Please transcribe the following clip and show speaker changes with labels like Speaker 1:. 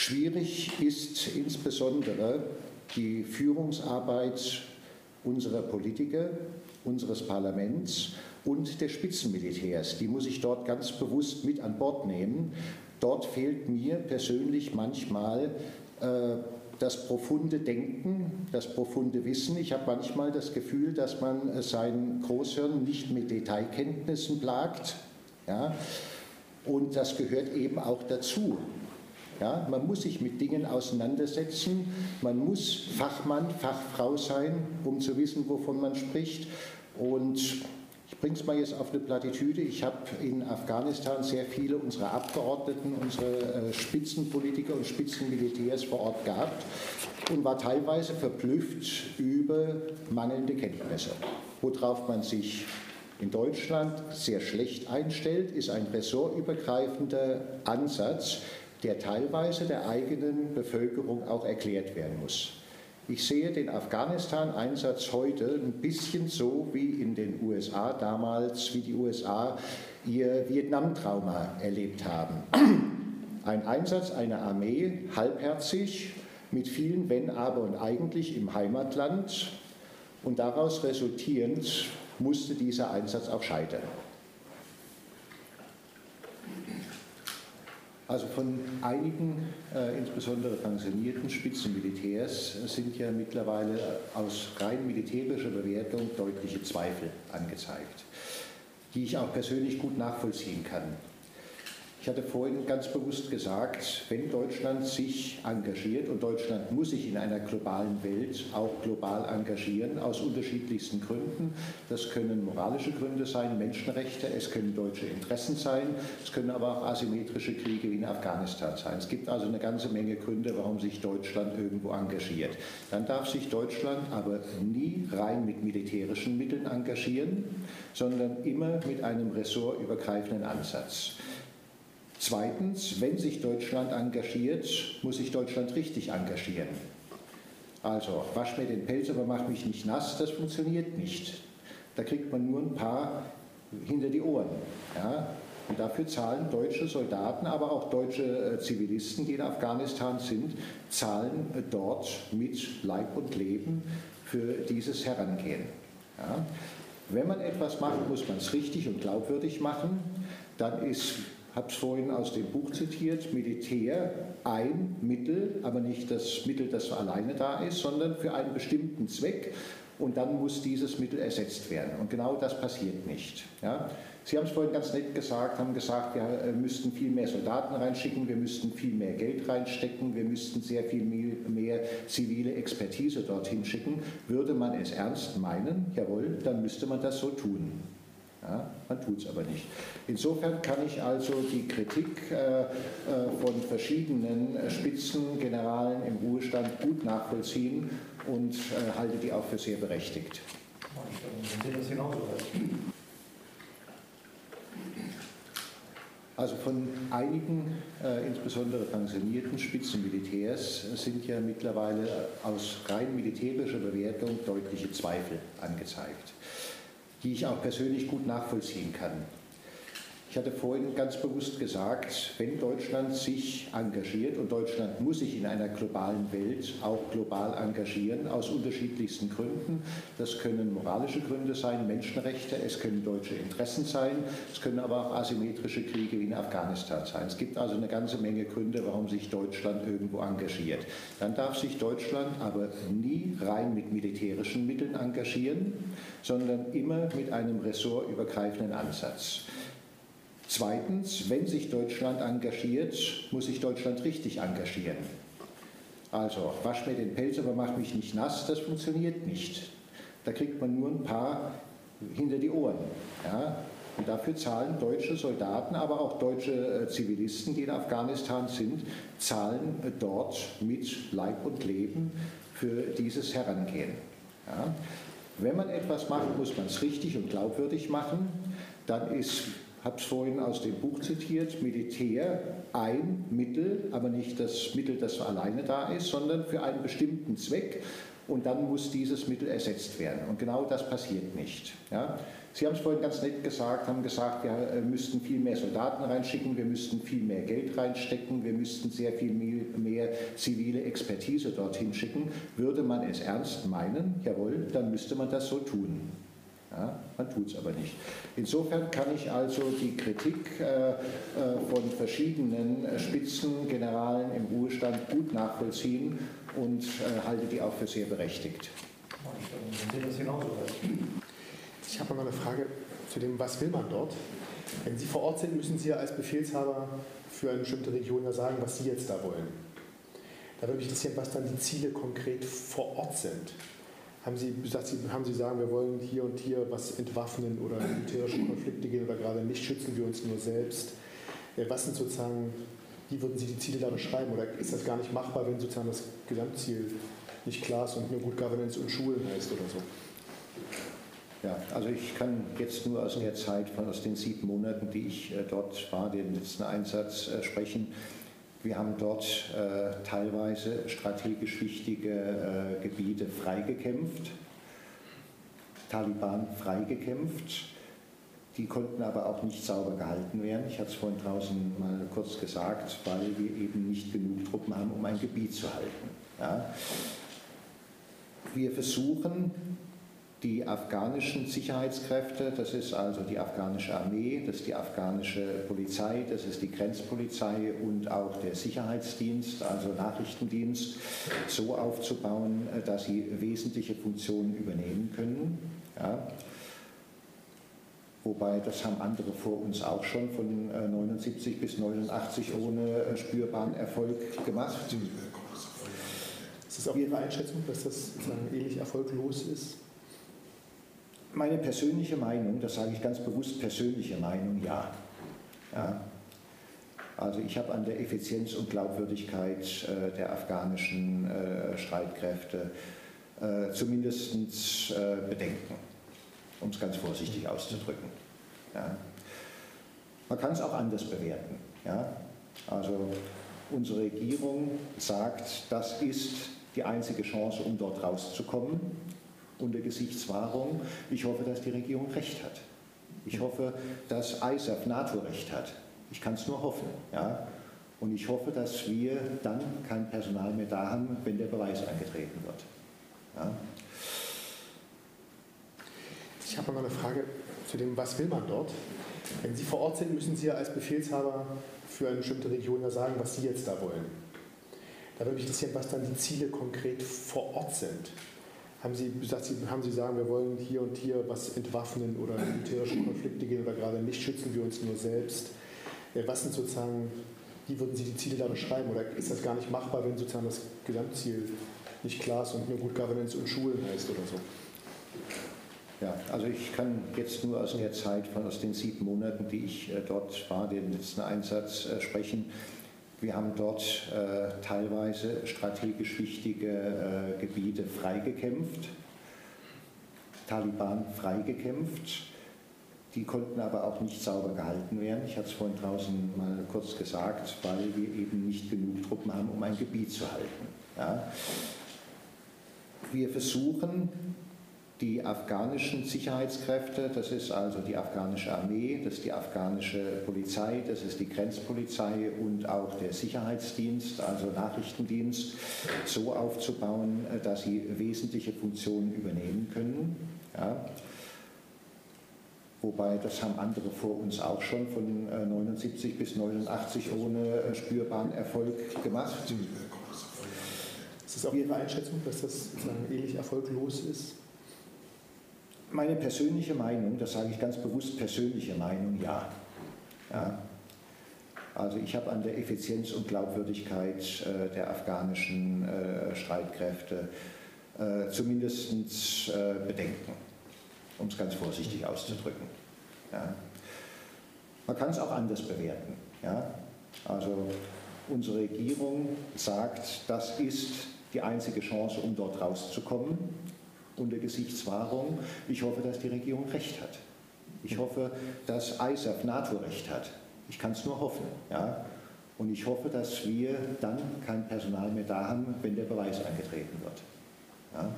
Speaker 1: Schwierig ist insbesondere die Führungsarbeit unserer Politiker, unseres Parlaments und der Spitzenmilitärs. Die muss ich dort ganz bewusst mit an Bord nehmen. Dort fehlt mir persönlich manchmal äh, das profunde Denken, das profunde Wissen. Ich habe manchmal das Gefühl, dass man sein Großhirn nicht mit Detailkenntnissen plagt. Ja? Und das gehört eben auch dazu. Ja, man muss sich mit Dingen auseinandersetzen, man muss Fachmann, Fachfrau sein, um zu wissen, wovon man spricht. Und ich bringe es mal jetzt auf eine Plattitüde. Ich habe in Afghanistan sehr viele unserer Abgeordneten, unsere äh, Spitzenpolitiker und Spitzenmilitärs vor Ort gehabt und war teilweise verblüfft über mangelnde Kenntnisse, worauf man sich in Deutschland sehr schlecht einstellt, ist ein ressortübergreifender Ansatz, der teilweise der eigenen Bevölkerung auch erklärt werden muss. Ich sehe den Afghanistan-Einsatz heute ein bisschen so wie in den USA damals, wie die USA ihr Vietnam-Trauma erlebt haben. Ein Einsatz einer Armee, halbherzig, mit vielen Wenn, Aber und eigentlich im Heimatland und daraus resultierend musste dieser Einsatz auch scheitern. Also von einigen, äh, insbesondere pensionierten Spitzenmilitärs, sind ja mittlerweile aus rein militärischer Bewertung deutliche Zweifel angezeigt, die ich auch persönlich gut nachvollziehen kann. Ich hatte vorhin ganz bewusst gesagt, wenn Deutschland sich engagiert, und Deutschland muss sich in einer globalen Welt auch global engagieren, aus unterschiedlichsten Gründen. Das können moralische Gründe sein, Menschenrechte, es können deutsche Interessen sein, es können aber auch asymmetrische Kriege wie in Afghanistan sein. Es gibt also eine ganze Menge Gründe, warum sich Deutschland irgendwo engagiert. Dann darf sich Deutschland aber nie rein mit militärischen Mitteln engagieren, sondern immer mit einem ressortübergreifenden Ansatz. Zweitens, wenn sich Deutschland engagiert, muss sich Deutschland richtig engagieren. Also, wasch mir den Pelz, aber mach mich nicht nass, das funktioniert nicht. Da kriegt man nur ein paar hinter die Ohren. Ja? Und dafür zahlen deutsche Soldaten, aber auch deutsche äh, Zivilisten, die in Afghanistan sind, zahlen äh, dort mit Leib und Leben für dieses Herangehen. Ja? Wenn man etwas macht, muss man es richtig und glaubwürdig machen. Dann ist habe es vorhin aus dem Buch zitiert, Militär ein Mittel, aber nicht das Mittel, das alleine da ist, sondern für einen bestimmten Zweck und dann muss dieses Mittel ersetzt werden. Und genau das passiert nicht. Ja? Sie haben es vorhin ganz nett gesagt, haben gesagt, wir äh, müssten viel mehr Soldaten reinschicken, wir müssten viel mehr Geld reinstecken, wir müssten sehr viel mehr zivile Expertise dorthin schicken. Würde man es ernst meinen, jawohl, dann müsste man das so tun. Ja, man tut es aber nicht. Insofern kann ich also die Kritik äh, äh, von verschiedenen Spitzengeneralen im Ruhestand gut nachvollziehen und äh, halte die auch für sehr berechtigt. Also von einigen, äh, insbesondere pensionierten Spitzenmilitärs, sind ja mittlerweile aus rein militärischer Bewertung deutliche Zweifel angezeigt die ich auch persönlich gut nachvollziehen kann. Ich hatte vorhin ganz bewusst gesagt, wenn Deutschland sich engagiert, und Deutschland muss sich in einer globalen Welt auch global engagieren, aus unterschiedlichsten Gründen, das können moralische Gründe sein, Menschenrechte, es können deutsche Interessen sein, es können aber auch asymmetrische Kriege wie in Afghanistan sein. Es gibt also eine ganze Menge Gründe, warum sich Deutschland irgendwo engagiert. Dann darf sich Deutschland aber nie rein mit militärischen Mitteln engagieren, sondern immer mit einem ressortübergreifenden Ansatz. Zweitens, wenn sich Deutschland engagiert, muss sich Deutschland richtig engagieren. Also, wasch mir den Pelz, aber mach mich nicht nass, das funktioniert nicht. Da kriegt man nur ein paar hinter die Ohren. Ja? Und dafür zahlen deutsche Soldaten, aber auch deutsche äh, Zivilisten, die in Afghanistan sind, zahlen äh, dort mit Leib und Leben für dieses Herangehen. Ja? Wenn man etwas macht, muss man es richtig und glaubwürdig machen. Dann ist habe es vorhin aus dem Buch zitiert, Militär ein Mittel, aber nicht das Mittel, das alleine da ist, sondern für einen bestimmten Zweck und dann muss dieses Mittel ersetzt werden. Und genau das passiert nicht. Ja? Sie haben es vorhin ganz nett gesagt, haben gesagt, wir äh, müssten viel mehr Soldaten reinschicken, wir müssten viel mehr Geld reinstecken, wir müssten sehr viel mehr zivile Expertise dorthin schicken. Würde man es ernst meinen, jawohl, dann müsste man das so tun. Ja, man tut es aber nicht. Insofern kann ich also die Kritik äh, äh, von verschiedenen äh, Spitzengeneralen im Ruhestand gut nachvollziehen und äh, halte die auch für sehr berechtigt.
Speaker 2: Ich habe noch eine Frage zu dem, was will man dort? Wenn Sie vor Ort sind, müssen Sie ja als Befehlshaber für eine bestimmte Region ja sagen, was Sie jetzt da wollen. Da würde mich interessieren, was dann die Ziele konkret vor Ort sind. Haben Sie, Sie, haben Sie sagen, wir wollen hier und hier was entwaffnen oder militärische Konflikte gehen oder gerade nicht schützen wir uns nur selbst? Was sind sozusagen, wie würden Sie die Ziele da beschreiben? Oder ist das gar nicht machbar, wenn sozusagen das Gesamtziel nicht klar ist und nur Good Governance und Schulen heißt oder so?
Speaker 1: Ja, also ich kann jetzt nur aus der Zeit, von aus den sieben Monaten, die ich äh, dort war, den letzten Einsatz äh, sprechen. Wir haben dort äh, teilweise strategisch wichtige äh, Gebiete freigekämpft, Taliban freigekämpft. Die konnten aber auch nicht sauber gehalten werden. Ich hatte es vorhin draußen mal kurz gesagt, weil wir eben nicht genug Truppen haben, um ein Gebiet zu halten. Ja. Wir versuchen die afghanischen Sicherheitskräfte, das ist also die afghanische Armee, das ist die afghanische Polizei, das ist die Grenzpolizei und auch der Sicherheitsdienst, also Nachrichtendienst, so aufzubauen, dass sie wesentliche Funktionen übernehmen können. Ja. Wobei, das haben andere vor uns auch schon von 79 bis 89 ohne spürbaren Erfolg gemacht.
Speaker 2: Ist das auch Ihre Einschätzung, dass das ähnlich erfolglos ist?
Speaker 1: Meine persönliche Meinung, das sage ich ganz bewusst persönliche Meinung, ja. ja. Also ich habe an der Effizienz und Glaubwürdigkeit äh, der afghanischen äh, Streitkräfte äh, zumindest äh, Bedenken, um es ganz vorsichtig auszudrücken. Ja. Man kann es auch anders bewerten. Ja. Also unsere Regierung sagt, das ist die einzige Chance, um dort rauszukommen unter Gesichtswahrung. Ich hoffe, dass die Regierung recht hat. Ich hoffe, dass ISAF NATO recht hat. Ich kann es nur hoffen. Ja? Und ich hoffe, dass wir dann kein Personal mehr da haben, wenn der Beweis angetreten wird. Ja?
Speaker 2: Ich habe noch eine Frage zu dem, was will man dort? Wenn Sie vor Ort sind, müssen Sie ja als Befehlshaber für eine bestimmte Region ja sagen, was Sie jetzt da wollen. Da würde mich interessieren, was dann die Ziele konkret vor Ort sind. Haben Sie, Sie, haben Sie sagen, wir wollen hier und hier was entwaffnen oder militärische Konflikte gehen oder gerade nicht schützen wir uns nur selbst? Was sind sozusagen, wie würden Sie die Ziele da beschreiben? Oder ist das gar nicht machbar, wenn sozusagen das Gesamtziel nicht klar ist und nur Good Governance und Schulen heißt oder so?
Speaker 1: Ja, also ich kann jetzt nur aus der Zeit, von aus den sieben Monaten, die ich äh, dort war, den letzten Einsatz äh, sprechen. Wir haben dort äh, teilweise strategisch wichtige äh, Gebiete freigekämpft, Taliban freigekämpft. Die konnten aber auch nicht sauber gehalten werden. Ich hatte es vorhin draußen mal kurz gesagt, weil wir eben nicht genug Truppen haben, um ein Gebiet zu halten. Ja. Wir versuchen die afghanischen Sicherheitskräfte, das ist also die afghanische Armee, das ist die afghanische Polizei, das ist die Grenzpolizei und auch der Sicherheitsdienst, also Nachrichtendienst, so aufzubauen, dass sie wesentliche Funktionen übernehmen können. Ja. Wobei, das haben andere vor uns auch schon von 79 bis 89 ohne spürbaren Erfolg gemacht.
Speaker 2: Ist das auch Ihre Einschätzung, dass das ähnlich erfolglos ist?
Speaker 1: Meine persönliche Meinung, das sage ich ganz bewusst persönliche Meinung, ja. ja. Also ich habe an der Effizienz und Glaubwürdigkeit äh, der afghanischen äh, Streitkräfte äh, zumindest äh, Bedenken, um es ganz vorsichtig auszudrücken. Ja. Man kann es auch anders bewerten. Ja. Also unsere Regierung sagt, das ist die einzige Chance, um dort rauszukommen unter Gesichtswahrung. Ich hoffe, dass die Regierung recht hat. Ich hoffe, dass ISAF NATO-Recht hat. Ich kann es nur hoffen. Ja? Und ich hoffe, dass wir dann kein Personal mehr da haben, wenn der Beweis angetreten wird. Ja?